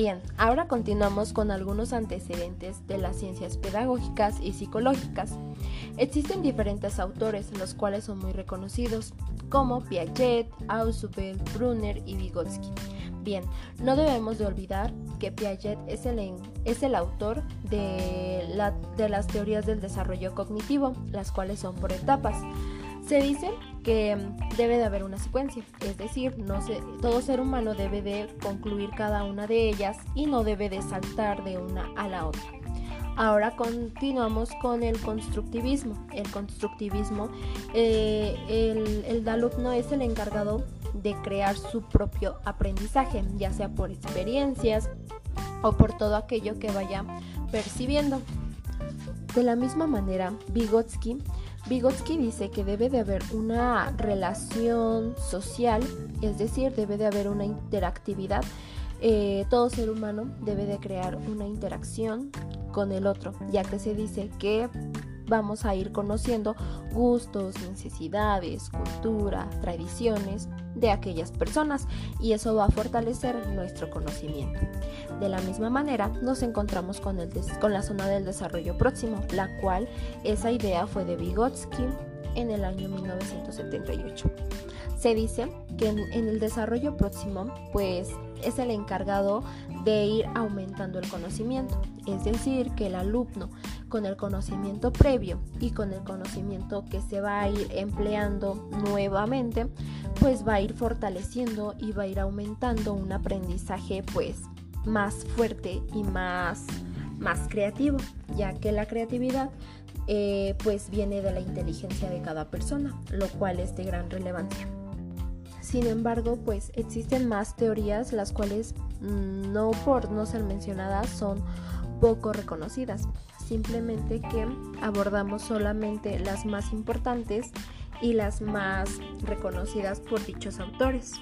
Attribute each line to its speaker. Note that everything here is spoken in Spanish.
Speaker 1: Bien, ahora continuamos con algunos antecedentes de las ciencias pedagógicas y psicológicas. Existen diferentes autores, los cuales son muy reconocidos, como Piaget, Ausubel, Brunner y Vygotsky. Bien, no debemos de olvidar que Piaget es el, autor de las teorías del desarrollo cognitivo, las cuales son por etapas. Se dice que debe de haber una secuencia, es decir, no todo ser humano debe de concluir cada una de ellas y no debe de saltar de una a la otra. Ahora continuamos con el constructivismo. El constructivismo, eh, el, el alumno es el encargado de crear su propio aprendizaje, ya sea por experiencias o por todo aquello que vaya percibiendo. De la misma manera, Vygotsky Vygotsky dice que debe de haber una relación social, es decir, debe de haber una interactividad. Eh, todo ser humano debe de crear una interacción con el otro, ya que se dice que vamos a ir conociendo gustos, necesidades, cultura, tradiciones de aquellas personas y eso va a fortalecer nuestro conocimiento. De la misma manera nos encontramos con, el con la zona del desarrollo próximo, la cual esa idea fue de Vygotsky en el año 1978. Se dice que en, el desarrollo próximo, pues es el encargado de ir aumentando el conocimiento, es decir, que el alumno con el conocimiento previo y con el conocimiento que se va a ir empleando nuevamente, pues va a ir fortaleciendo y va a ir aumentando un aprendizaje pues más fuerte y más, más creativo, ya que la creatividad eh, pues viene de la inteligencia de cada persona, lo cual es de gran relevancia. Sin embargo, pues existen más teorías las cuales mm, no por no ser mencionadas son poco reconocidas. Simplemente que abordamos solamente las más importantes y las más reconocidas por dichos autores.